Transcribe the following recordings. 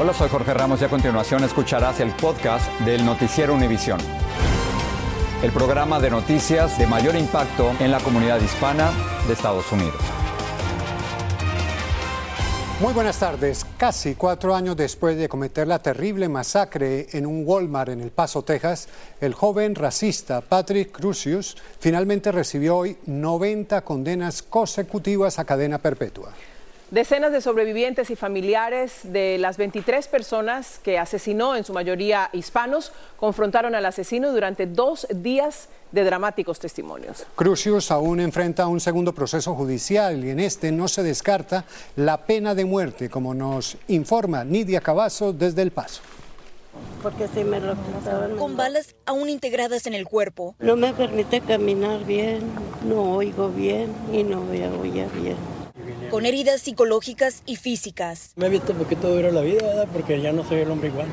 Hola, soy Jorge Ramos y a continuación escucharás el podcast del Noticiero Univisión. El programa de noticias de mayor impacto en la comunidad hispana de Estados Unidos. Muy buenas tardes. Casi cuatro años después de cometer la terrible masacre en un Walmart en El Paso, Texas, el joven racista Patrick Crucius finalmente recibió hoy 90 condenas consecutivas a cadena perpetua. Decenas de sobrevivientes y familiares de las 23 personas que asesinó, en su mayoría hispanos, confrontaron al asesino durante dos días de dramáticos testimonios. Crucius aún enfrenta un segundo proceso judicial y en este no se descarta la pena de muerte, como nos informa Nidia Cavazo desde El Paso. Porque si me lo Con balas aún integradas en el cuerpo. No me permite caminar bien, no oigo bien y no voy a oír bien con heridas psicológicas y físicas. Me ha visto un poquito duro la vida, ¿verdad? porque ya no soy el hombre igual.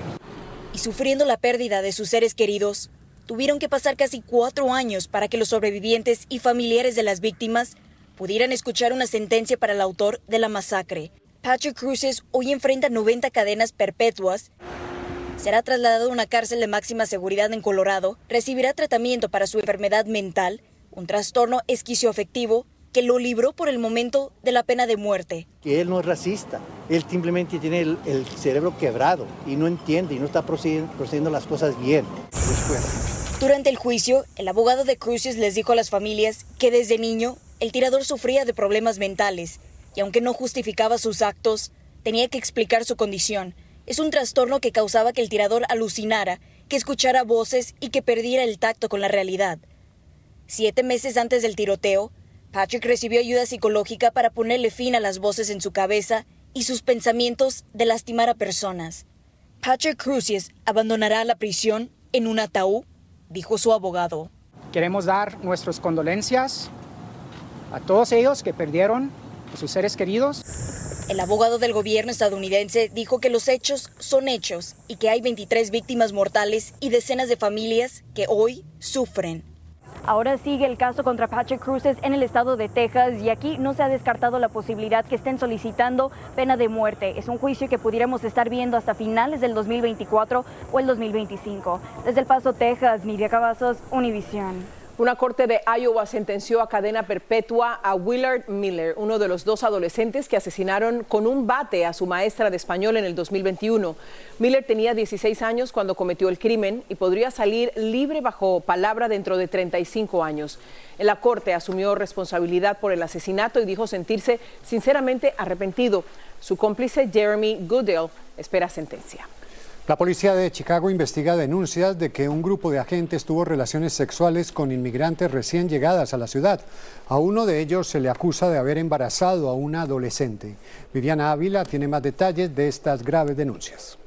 Y sufriendo la pérdida de sus seres queridos, tuvieron que pasar casi cuatro años para que los sobrevivientes y familiares de las víctimas pudieran escuchar una sentencia para el autor de la masacre. Patrick Cruces hoy enfrenta 90 cadenas perpetuas. Será trasladado a una cárcel de máxima seguridad en Colorado, recibirá tratamiento para su enfermedad mental, un trastorno esquizoafectivo que lo libró por el momento de la pena de muerte. Que él no es racista, él simplemente tiene el, cerebro quebrado y no entiende y no está procediendo, procediendo las cosas bien. Durante el juicio, el abogado de Cruces les dijo a las familias que desde niño el tirador sufría de problemas mentales y aunque no justificaba sus actos, tenía que explicar su condición. Es un trastorno que causaba que el tirador alucinara, que escuchara voces y que perdiera el tacto con la realidad. Siete meses antes del tiroteo, Patrick recibió ayuda psicológica para ponerle fin a las voces en su cabeza y sus pensamientos de lastimar a personas. Patrick Cruces abandonará la prisión en un ataúd, dijo su abogado. Queremos dar nuestras condolencias a todos ellos que perdieron a sus seres queridos. El abogado del gobierno estadounidense dijo que los hechos son hechos y que hay 23 víctimas mortales y decenas de familias que hoy sufren. Ahora sigue el caso contra Patrick Cruces en el estado de Texas y aquí no se ha descartado la posibilidad que estén solicitando pena de muerte. Es un juicio que pudiéramos estar viendo hasta finales del 2024 o el 2025. Desde El Paso, Texas, Nidia Cavazos, Univisión. Una corte de Iowa sentenció a cadena perpetua a Willard Miller, uno de los dos adolescentes que asesinaron con un bate a su maestra de español en el 2021. Miller tenía 16 años cuando cometió el crimen y podría salir libre bajo palabra dentro de 35 años. En la corte asumió responsabilidad por el asesinato y dijo sentirse sinceramente arrepentido. Su cómplice Jeremy Goodell espera sentencia. La policía de Chicago investiga denuncias de que un grupo de agentes tuvo relaciones sexuales con inmigrantes recién llegadas a la ciudad. A uno de ellos se le acusa de haber embarazado a una adolescente. Viviana Ávila tiene más detalles de estas graves denuncias.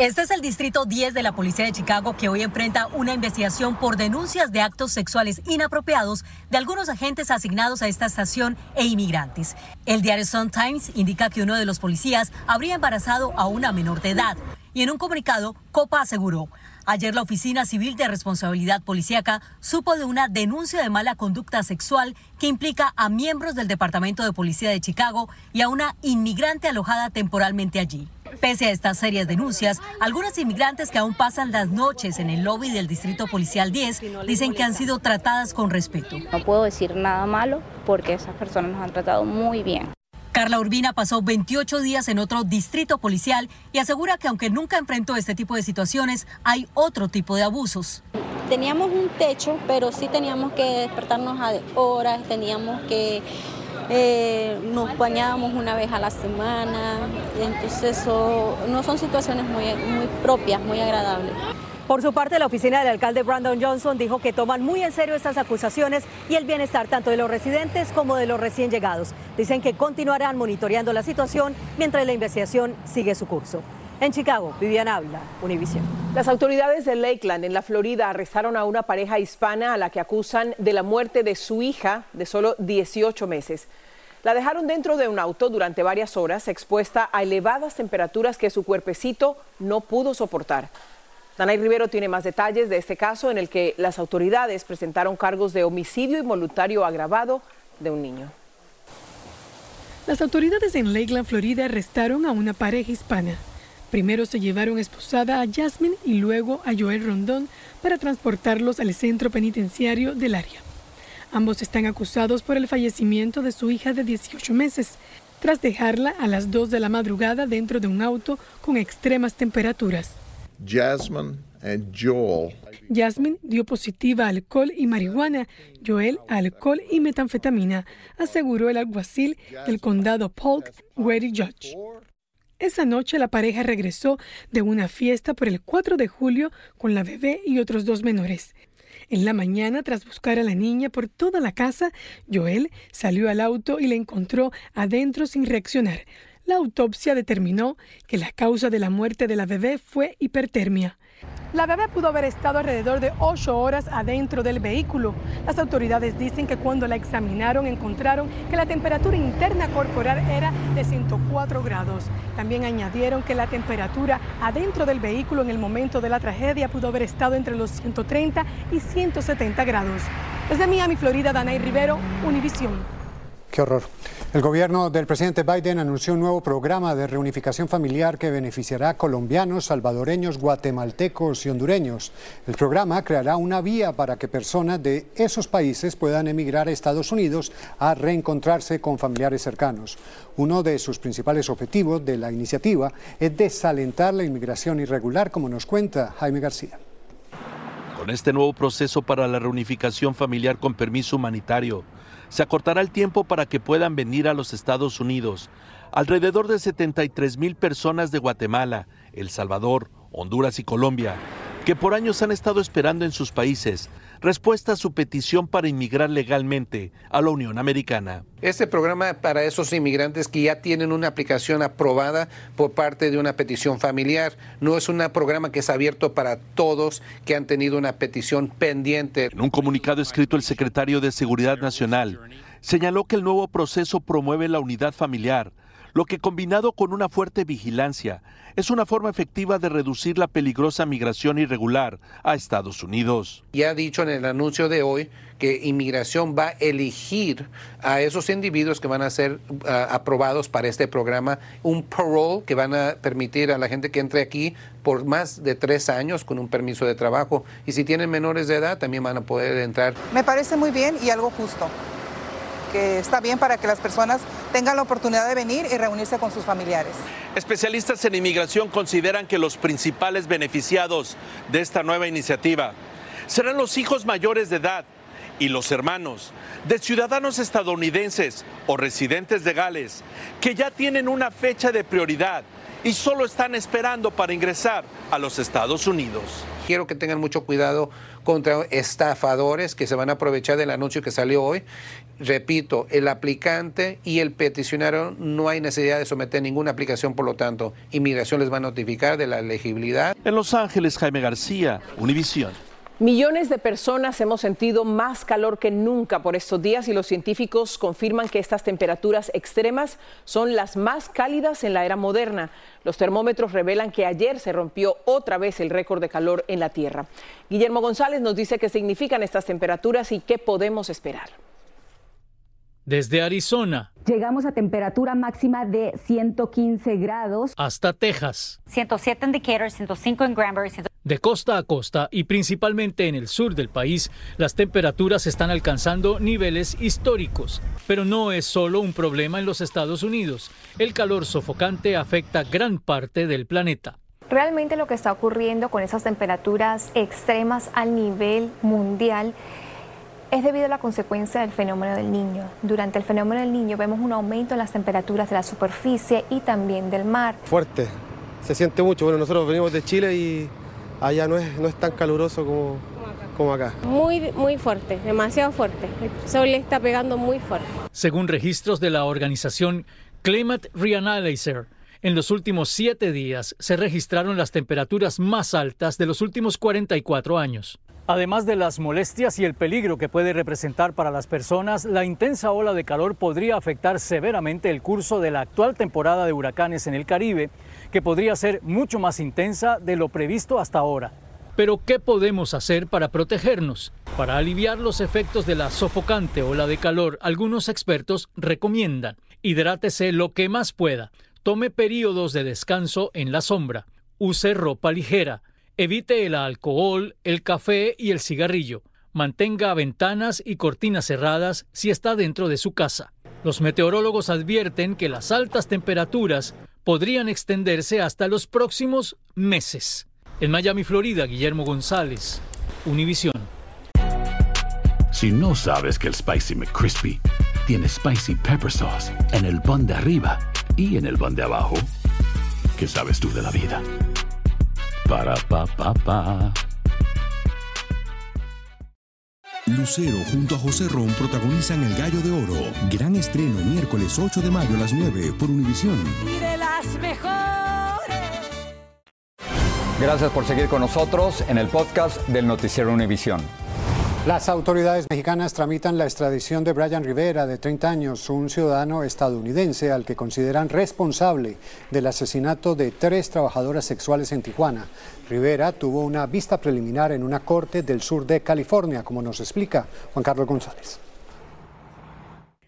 Este es el distrito 10 de la policía de Chicago que hoy enfrenta una investigación por denuncias de actos sexuales inapropiados de algunos agentes asignados a esta estación e inmigrantes. El diario Sun Times indica que uno de los policías habría embarazado a una menor de edad y en un comunicado, Copa aseguró, ayer la Oficina Civil de Responsabilidad Policíaca supo de una denuncia de mala conducta sexual que implica a miembros del Departamento de Policía de Chicago y a una inmigrante alojada temporalmente allí. Pese a estas serias denuncias, algunas inmigrantes que aún pasan las noches en el lobby del Distrito Policial 10 dicen que han sido tratadas con respeto. No puedo decir nada malo porque esas personas nos han tratado muy bien. Carla Urbina pasó 28 días en otro distrito policial y asegura que aunque nunca enfrentó este tipo de situaciones, hay otro tipo de abusos. Teníamos un techo, pero sí teníamos que despertarnos a horas, teníamos que eh, nos bañábamos una vez a la semana, entonces eso no son situaciones muy, muy propias, muy agradables. Por su parte, la oficina del alcalde Brandon Johnson dijo que toman muy en serio estas acusaciones y el bienestar tanto de los residentes como de los recién llegados. Dicen que continuarán monitoreando la situación mientras la investigación sigue su curso. En Chicago, Viviana Ávila, Univision. Las autoridades de Lakeland, en la Florida, arrestaron a una pareja hispana a la que acusan de la muerte de su hija de solo 18 meses. La dejaron dentro de un auto durante varias horas, expuesta a elevadas temperaturas que su cuerpecito no pudo soportar. Danay Rivero tiene más detalles de este caso en el que las autoridades presentaron cargos de homicidio involuntario agravado de un niño. Las autoridades en Lakeland, Florida, arrestaron a una pareja hispana. Primero se llevaron esposada a Jasmine y luego a Joel Rondón para transportarlos al centro penitenciario del área. Ambos están acusados por el fallecimiento de su hija de 18 meses, tras dejarla a las 2 de la madrugada dentro de un auto con extremas temperaturas. Jasmine and Joel. Jasmine dio positiva a alcohol y marihuana, Joel a alcohol y metanfetamina, aseguró el alguacil del condado Polk, Grady Judge. Esa noche la pareja regresó de una fiesta por el 4 de julio con la bebé y otros dos menores. En la mañana, tras buscar a la niña por toda la casa, Joel salió al auto y la encontró adentro sin reaccionar. La autopsia determinó que la causa de la muerte de la bebé fue hipertermia. La bebé pudo haber estado alrededor de ocho horas adentro del vehículo. Las autoridades dicen que cuando la examinaron encontraron que la temperatura interna corporal era de 104 grados. También añadieron que la temperatura adentro del vehículo en el momento de la tragedia pudo haber estado entre los 130 y 170 grados. Desde Miami, Florida, Danay Rivero, Univisión. Qué horror. El gobierno del presidente Biden anunció un nuevo programa de reunificación familiar que beneficiará a colombianos, salvadoreños, guatemaltecos y hondureños. El programa creará una vía para que personas de esos países puedan emigrar a Estados Unidos a reencontrarse con familiares cercanos. Uno de sus principales objetivos de la iniciativa es desalentar la inmigración irregular, como nos cuenta Jaime García. Con este nuevo proceso para la reunificación familiar con permiso humanitario, se acortará el tiempo para que puedan venir a los Estados Unidos. Alrededor de 73 mil personas de Guatemala, El Salvador, Honduras y Colombia, que por años han estado esperando en sus países respuesta a su petición para inmigrar legalmente a la Unión Americana. Este programa para esos inmigrantes que ya tienen una aplicación aprobada por parte de una petición familiar no es un programa que es abierto para todos que han tenido una petición pendiente. En un comunicado escrito el secretario de Seguridad Nacional señaló que el nuevo proceso promueve la unidad familiar lo que combinado con una fuerte vigilancia es una forma efectiva de reducir la peligrosa migración irregular a Estados Unidos. Ya ha dicho en el anuncio de hoy que inmigración va a elegir a esos individuos que van a ser ah, aprobados para este programa, un parole que van a permitir a la gente que entre aquí por más de tres años con un permiso de trabajo. Y si tienen menores de edad, también van a poder entrar. Me parece muy bien y algo justo que está bien para que las personas tengan la oportunidad de venir y reunirse con sus familiares. Especialistas en inmigración consideran que los principales beneficiados de esta nueva iniciativa serán los hijos mayores de edad y los hermanos de ciudadanos estadounidenses o residentes legales que ya tienen una fecha de prioridad y solo están esperando para ingresar a los Estados Unidos. Quiero que tengan mucho cuidado contra estafadores que se van a aprovechar del anuncio que salió hoy Repito, el aplicante y el peticionario no hay necesidad de someter ninguna aplicación, por lo tanto, inmigración les va a notificar de la elegibilidad. En Los Ángeles, Jaime García, Univisión. Millones de personas hemos sentido más calor que nunca por estos días y los científicos confirman que estas temperaturas extremas son las más cálidas en la era moderna. Los termómetros revelan que ayer se rompió otra vez el récord de calor en la Tierra. Guillermo González nos dice qué significan estas temperaturas y qué podemos esperar. Desde Arizona. Llegamos a temperatura máxima de 115 grados. Hasta Texas. 107 en Decatur, 105 en Granbury. De costa a costa y principalmente en el sur del país, las temperaturas están alcanzando niveles históricos. Pero no es solo un problema en los Estados Unidos. El calor sofocante afecta gran parte del planeta. Realmente lo que está ocurriendo con esas temperaturas extremas al nivel mundial es debido a la consecuencia del fenómeno del niño. Durante el fenómeno del niño vemos un aumento en las temperaturas de la superficie y también del mar. Fuerte, se siente mucho. Bueno, nosotros venimos de Chile y allá no es, no es tan caluroso como, como acá. Muy, muy fuerte, demasiado fuerte. El sol le está pegando muy fuerte. Según registros de la organización Climate Reanalyzer, en los últimos siete días se registraron las temperaturas más altas de los últimos 44 años. Además de las molestias y el peligro que puede representar para las personas, la intensa ola de calor podría afectar severamente el curso de la actual temporada de huracanes en el Caribe, que podría ser mucho más intensa de lo previsto hasta ahora. Pero, ¿qué podemos hacer para protegernos? Para aliviar los efectos de la sofocante ola de calor, algunos expertos recomiendan hidrátese lo que más pueda, tome periodos de descanso en la sombra, use ropa ligera, evite el alcohol, el café y el cigarrillo, mantenga ventanas y cortinas cerradas si está dentro de su casa. Los meteorólogos advierten que las altas temperaturas podrían extenderse hasta los próximos meses. En Miami, Florida, Guillermo González, Univisión. Si no sabes que el Spicy McCrispy tiene Spicy Pepper Sauce en el pan de arriba y en el pan de abajo, ¿qué sabes tú de la vida? Para, pa, pa, pa. Lucero junto a José Ron protagonizan El Gallo de Oro. Gran estreno miércoles 8 de mayo a las 9 por Univisión. Y de las mejores. Gracias por seguir con nosotros en el podcast del Noticiero Univisión. Las autoridades mexicanas tramitan la extradición de Brian Rivera, de 30 años, un ciudadano estadounidense al que consideran responsable del asesinato de tres trabajadoras sexuales en Tijuana. Rivera tuvo una vista preliminar en una corte del sur de California, como nos explica Juan Carlos González.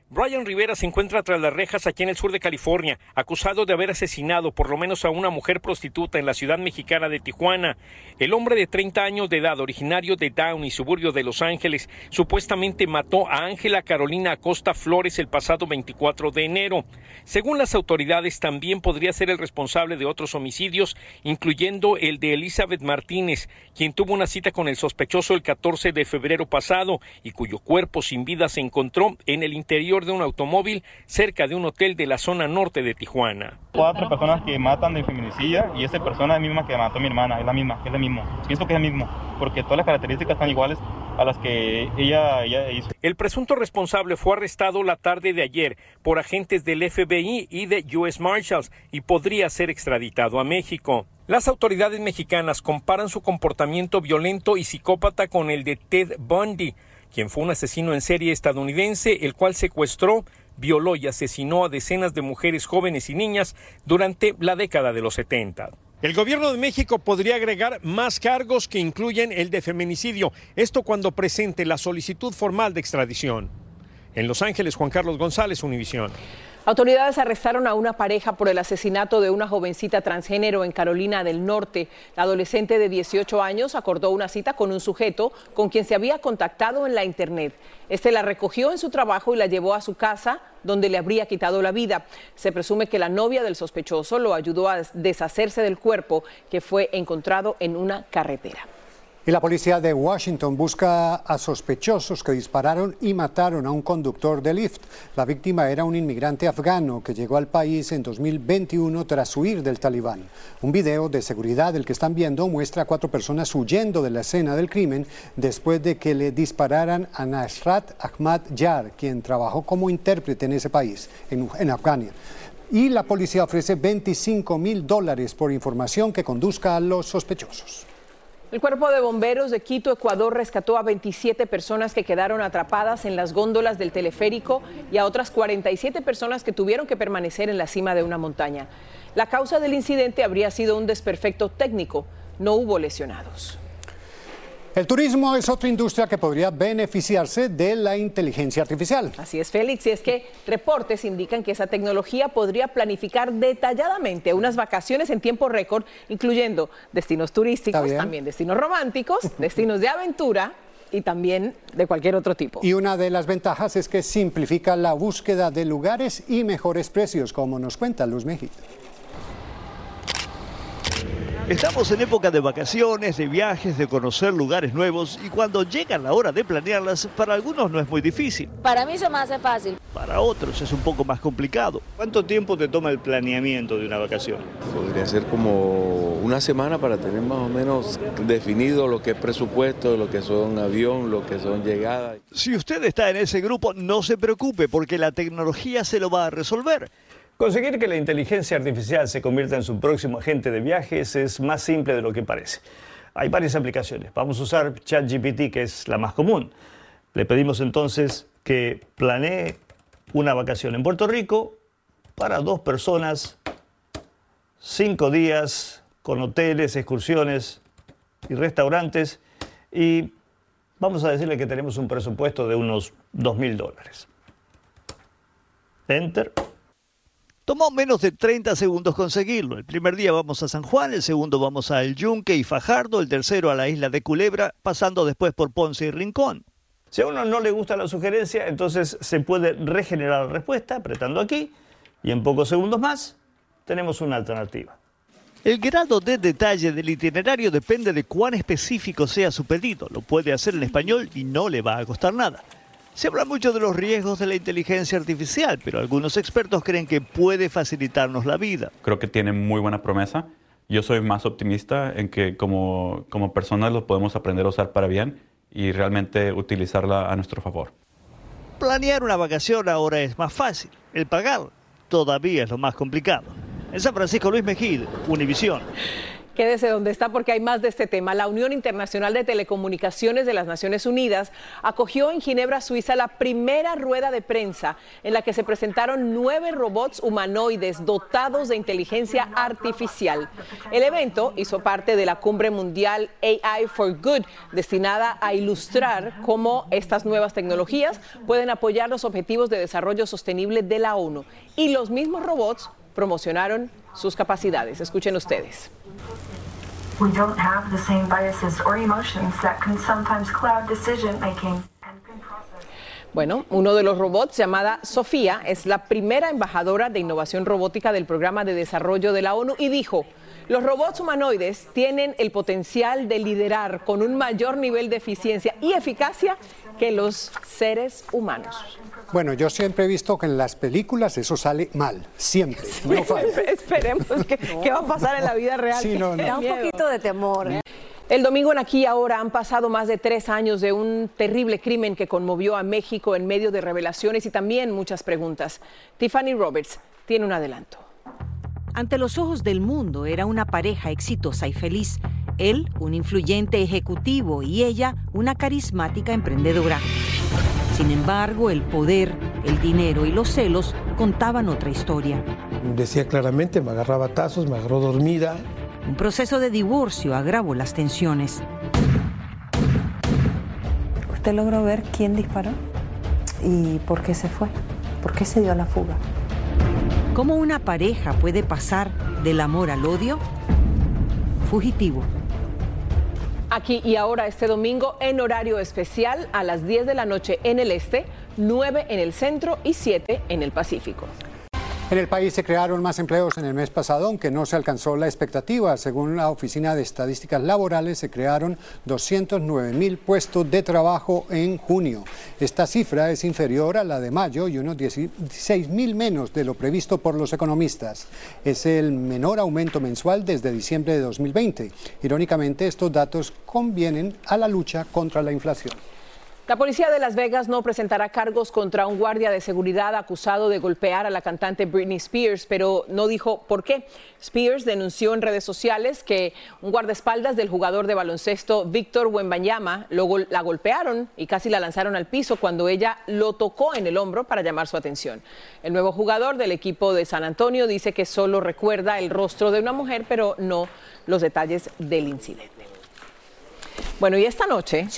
Brian Rivera se encuentra tras las rejas aquí en el sur de California, acusado de haber asesinado por lo menos a una mujer prostituta en la ciudad mexicana de Tijuana. El hombre de 30 años de edad, originario de Downey, suburbio de Los Ángeles, supuestamente mató a Ángela Carolina Acosta Flores el pasado 24 de enero. Según las autoridades, también podría ser el responsable de otros homicidios, incluyendo el de Elizabeth Martínez, quien tuvo una cita con el sospechoso el 14 de febrero pasado y cuyo cuerpo sin vida se encontró en el interior de un automóvil cerca de un hotel de la zona norte de Tijuana. Cuatro personas que matan de feminicidio y esa persona es la misma que mató a mi hermana, es la misma, es la mismo. Pienso que es el mismo, porque todas las características están iguales a las que ella, ella hizo. El presunto responsable fue arrestado la tarde de ayer por agentes del FBI y de US Marshals y podría ser extraditado a México. Las autoridades mexicanas comparan su comportamiento violento y psicópata con el de Ted Bundy, quien fue un asesino en serie estadounidense, el cual secuestró, violó y asesinó a decenas de mujeres jóvenes y niñas durante la década de los 70. El gobierno de México podría agregar más cargos que incluyen el de feminicidio, esto cuando presente la solicitud formal de extradición. En Los Ángeles, Juan Carlos González, Univisión. Autoridades arrestaron a una pareja por el asesinato de una jovencita transgénero en Carolina del Norte. La adolescente de 18 años acordó una cita con un sujeto con quien se había contactado en la internet. Este la recogió en su trabajo y la llevó a su casa, donde le habría quitado la vida. Se presume que la novia del sospechoso lo ayudó a deshacerse del cuerpo que fue encontrado en una carretera. Y la policía de Washington busca a sospechosos que dispararon y mataron a un conductor de Lyft. La víctima era un inmigrante afgano que llegó al país en 2021 tras huir del talibán. Un video de seguridad, el que están viendo, muestra a cuatro personas huyendo de la escena del crimen después de que le dispararan a Nasrat Ahmad Yar, quien trabajó como intérprete en ese país, en, en Afganistán. Y la policía ofrece 25 mil dólares por información que conduzca a los sospechosos. El Cuerpo de Bomberos de Quito, Ecuador, rescató a 27 personas que quedaron atrapadas en las góndolas del teleférico y a otras 47 personas que tuvieron que permanecer en la cima de una montaña. La causa del incidente habría sido un desperfecto técnico. No hubo lesionados. El turismo es otra industria que podría beneficiarse de la inteligencia artificial. Así es, Félix, y es que reportes indican que esa tecnología podría planificar detalladamente unas vacaciones en tiempo récord, incluyendo destinos turísticos, también destinos románticos, destinos de aventura y también de cualquier otro tipo. Y una de las ventajas es que simplifica la búsqueda de lugares y mejores precios, como nos cuenta Luz México. Estamos en época de vacaciones, de viajes, de conocer lugares nuevos y cuando llega la hora de planearlas, para algunos no es muy difícil. Para mí se me hace fácil. Para otros es un poco más complicado. ¿Cuánto tiempo te toma el planeamiento de una vacación? Podría ser como una semana para tener más o menos definido lo que es presupuesto, lo que son avión, lo que son llegadas. Si usted está en ese grupo, no se preocupe porque la tecnología se lo va a resolver. Conseguir que la inteligencia artificial se convierta en su próximo agente de viajes es más simple de lo que parece. Hay varias aplicaciones. Vamos a usar ChatGPT, que es la más común. Le pedimos entonces que planee una vacación en Puerto Rico para dos personas, cinco días, con hoteles, excursiones y restaurantes. Y vamos a decirle que tenemos un presupuesto de unos dos mil dólares. Enter. Tomó menos de 30 segundos conseguirlo. El primer día vamos a San Juan, el segundo vamos a El Yunque y Fajardo, el tercero a la isla de Culebra, pasando después por Ponce y Rincón. Si a uno no le gusta la sugerencia, entonces se puede regenerar la respuesta apretando aquí y en pocos segundos más tenemos una alternativa. El grado de detalle del itinerario depende de cuán específico sea su pedido. Lo puede hacer en español y no le va a costar nada. Se habla mucho de los riesgos de la inteligencia artificial, pero algunos expertos creen que puede facilitarnos la vida. Creo que tiene muy buena promesa. Yo soy más optimista en que como, como personas lo podemos aprender a usar para bien y realmente utilizarla a nuestro favor. Planear una vacación ahora es más fácil. El pagar todavía es lo más complicado. En San Francisco, Luis Mejid, Univisión. Quédese donde está porque hay más de este tema. La Unión Internacional de Telecomunicaciones de las Naciones Unidas acogió en Ginebra, Suiza, la primera rueda de prensa en la que se presentaron nueve robots humanoides dotados de inteligencia artificial. El evento hizo parte de la cumbre mundial AI for Good, destinada a ilustrar cómo estas nuevas tecnologías pueden apoyar los objetivos de desarrollo sostenible de la ONU. Y los mismos robots promocionaron sus capacidades. Escuchen ustedes. Bueno, uno de los robots, llamada Sofía, es la primera embajadora de innovación robótica del Programa de Desarrollo de la ONU y dijo, los robots humanoides tienen el potencial de liderar con un mayor nivel de eficiencia y eficacia que los seres humanos. Bueno, yo siempre he visto que en las películas eso sale mal, siempre. No falla. Esperemos que, qué va a pasar en la vida real. Sí, no, no. Da un poquito de temor. El domingo en Aquí Ahora han pasado más de tres años de un terrible crimen que conmovió a México en medio de revelaciones y también muchas preguntas. Tiffany Roberts tiene un adelanto. Ante los ojos del mundo era una pareja exitosa y feliz. Él, un influyente ejecutivo y ella, una carismática emprendedora. Sin embargo, el poder, el dinero y los celos contaban otra historia. Decía claramente, me agarraba tazos, me agarró dormida. Un proceso de divorcio agravó las tensiones. ¿Usted logró ver quién disparó? ¿Y por qué se fue? ¿Por qué se dio a la fuga? ¿Cómo una pareja puede pasar del amor al odio? Fugitivo. Aquí y ahora este domingo en horario especial a las 10 de la noche en el este, 9 en el centro y 7 en el Pacífico. En el país se crearon más empleos en el mes pasado, aunque no se alcanzó la expectativa. Según la Oficina de Estadísticas Laborales, se crearon 209 mil puestos de trabajo en junio. Esta cifra es inferior a la de mayo y unos 16 mil menos de lo previsto por los economistas. Es el menor aumento mensual desde diciembre de 2020. Irónicamente, estos datos convienen a la lucha contra la inflación. La policía de Las Vegas no presentará cargos contra un guardia de seguridad acusado de golpear a la cantante Britney Spears, pero no dijo por qué. Spears denunció en redes sociales que un guardaespaldas del jugador de baloncesto Víctor Wembanyama la golpearon y casi la lanzaron al piso cuando ella lo tocó en el hombro para llamar su atención. El nuevo jugador del equipo de San Antonio dice que solo recuerda el rostro de una mujer, pero no los detalles del incidente. Bueno, y esta noche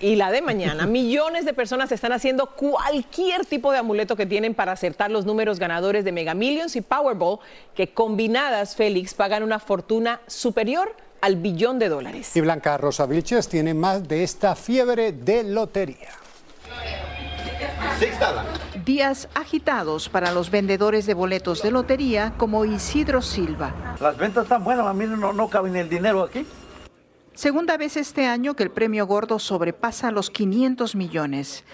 y la de mañana, millones de personas están haciendo cualquier tipo de amuleto que tienen para acertar los números ganadores de Mega Millions y Powerball, que combinadas, Félix, pagan una fortuna superior al billón de dólares. Y Blanca Rosa Vilches tiene más de esta fiebre de lotería. Días agitados para los vendedores de boletos de lotería como Isidro Silva. Las ventas están buenas, a mí no, no cabe ni el dinero aquí. Segunda vez este año que el premio gordo sobrepasa los 500 millones.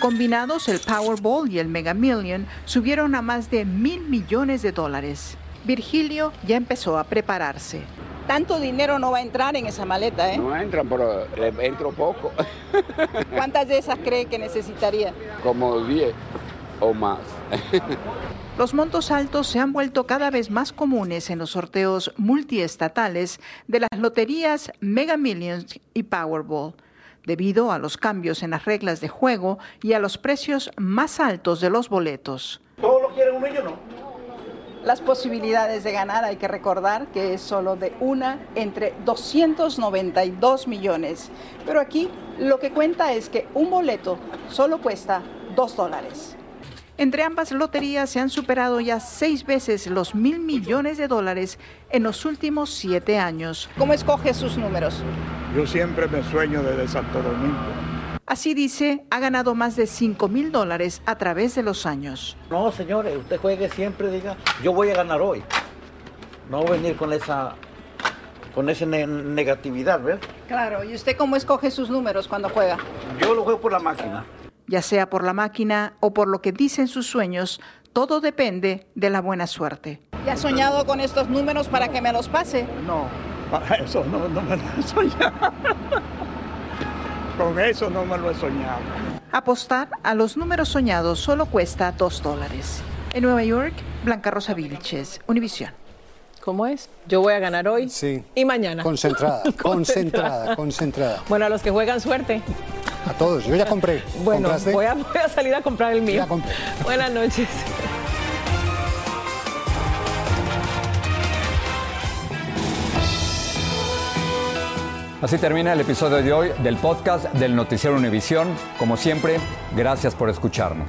Combinados, el Powerball y el Mega Million subieron a más de mil millones de dólares. Virgilio ya empezó a prepararse. Tanto dinero no va a entrar en esa maleta, ¿eh? No entran, pero eh, entro poco. ¿Cuántas de esas cree que necesitaría? Como 10 o más. Los montos altos se han vuelto cada vez más comunes en los sorteos multiestatales de las loterías Mega Millions y Powerball, debido a los cambios en las reglas de juego y a los precios más altos de los boletos. ¿Todo lo quiere un millón no? Las posibilidades de ganar hay que recordar que es solo de una entre 292 millones. Pero aquí lo que cuenta es que un boleto solo cuesta 2 dólares. Entre ambas loterías se han superado ya seis veces los mil millones de dólares en los últimos siete años. ¿Cómo escoge sus números? Yo siempre me sueño desde Santo Domingo. Así dice, ha ganado más de 5 mil dólares a través de los años. No, señores, usted juegue siempre, diga, yo voy a ganar hoy. No venir con esa, con esa negatividad, ¿ves? Claro, ¿y usted cómo escoge sus números cuando juega? Yo lo juego por la máquina. Ya sea por la máquina o por lo que dicen sus sueños, todo depende de la buena suerte. ¿Ya ha soñado con estos números para que me los pase? No, para eso no, no me lo he soñado. Con eso no me lo he soñado. Apostar a los números soñados solo cuesta 2 dólares. En Nueva York, Blanca Rosa Vilches, Univisión. ¿Cómo es? Yo voy a ganar hoy sí. y mañana. Concentrada, concentrada, concentrada. Bueno, a los que juegan suerte. A todos, yo ya compré. Bueno, voy a, voy a, salir a comprar el mío. Ya compré. Buenas noches. Así termina el episodio de hoy del podcast del Noticiero Univisión. Como siempre, gracias por escucharnos.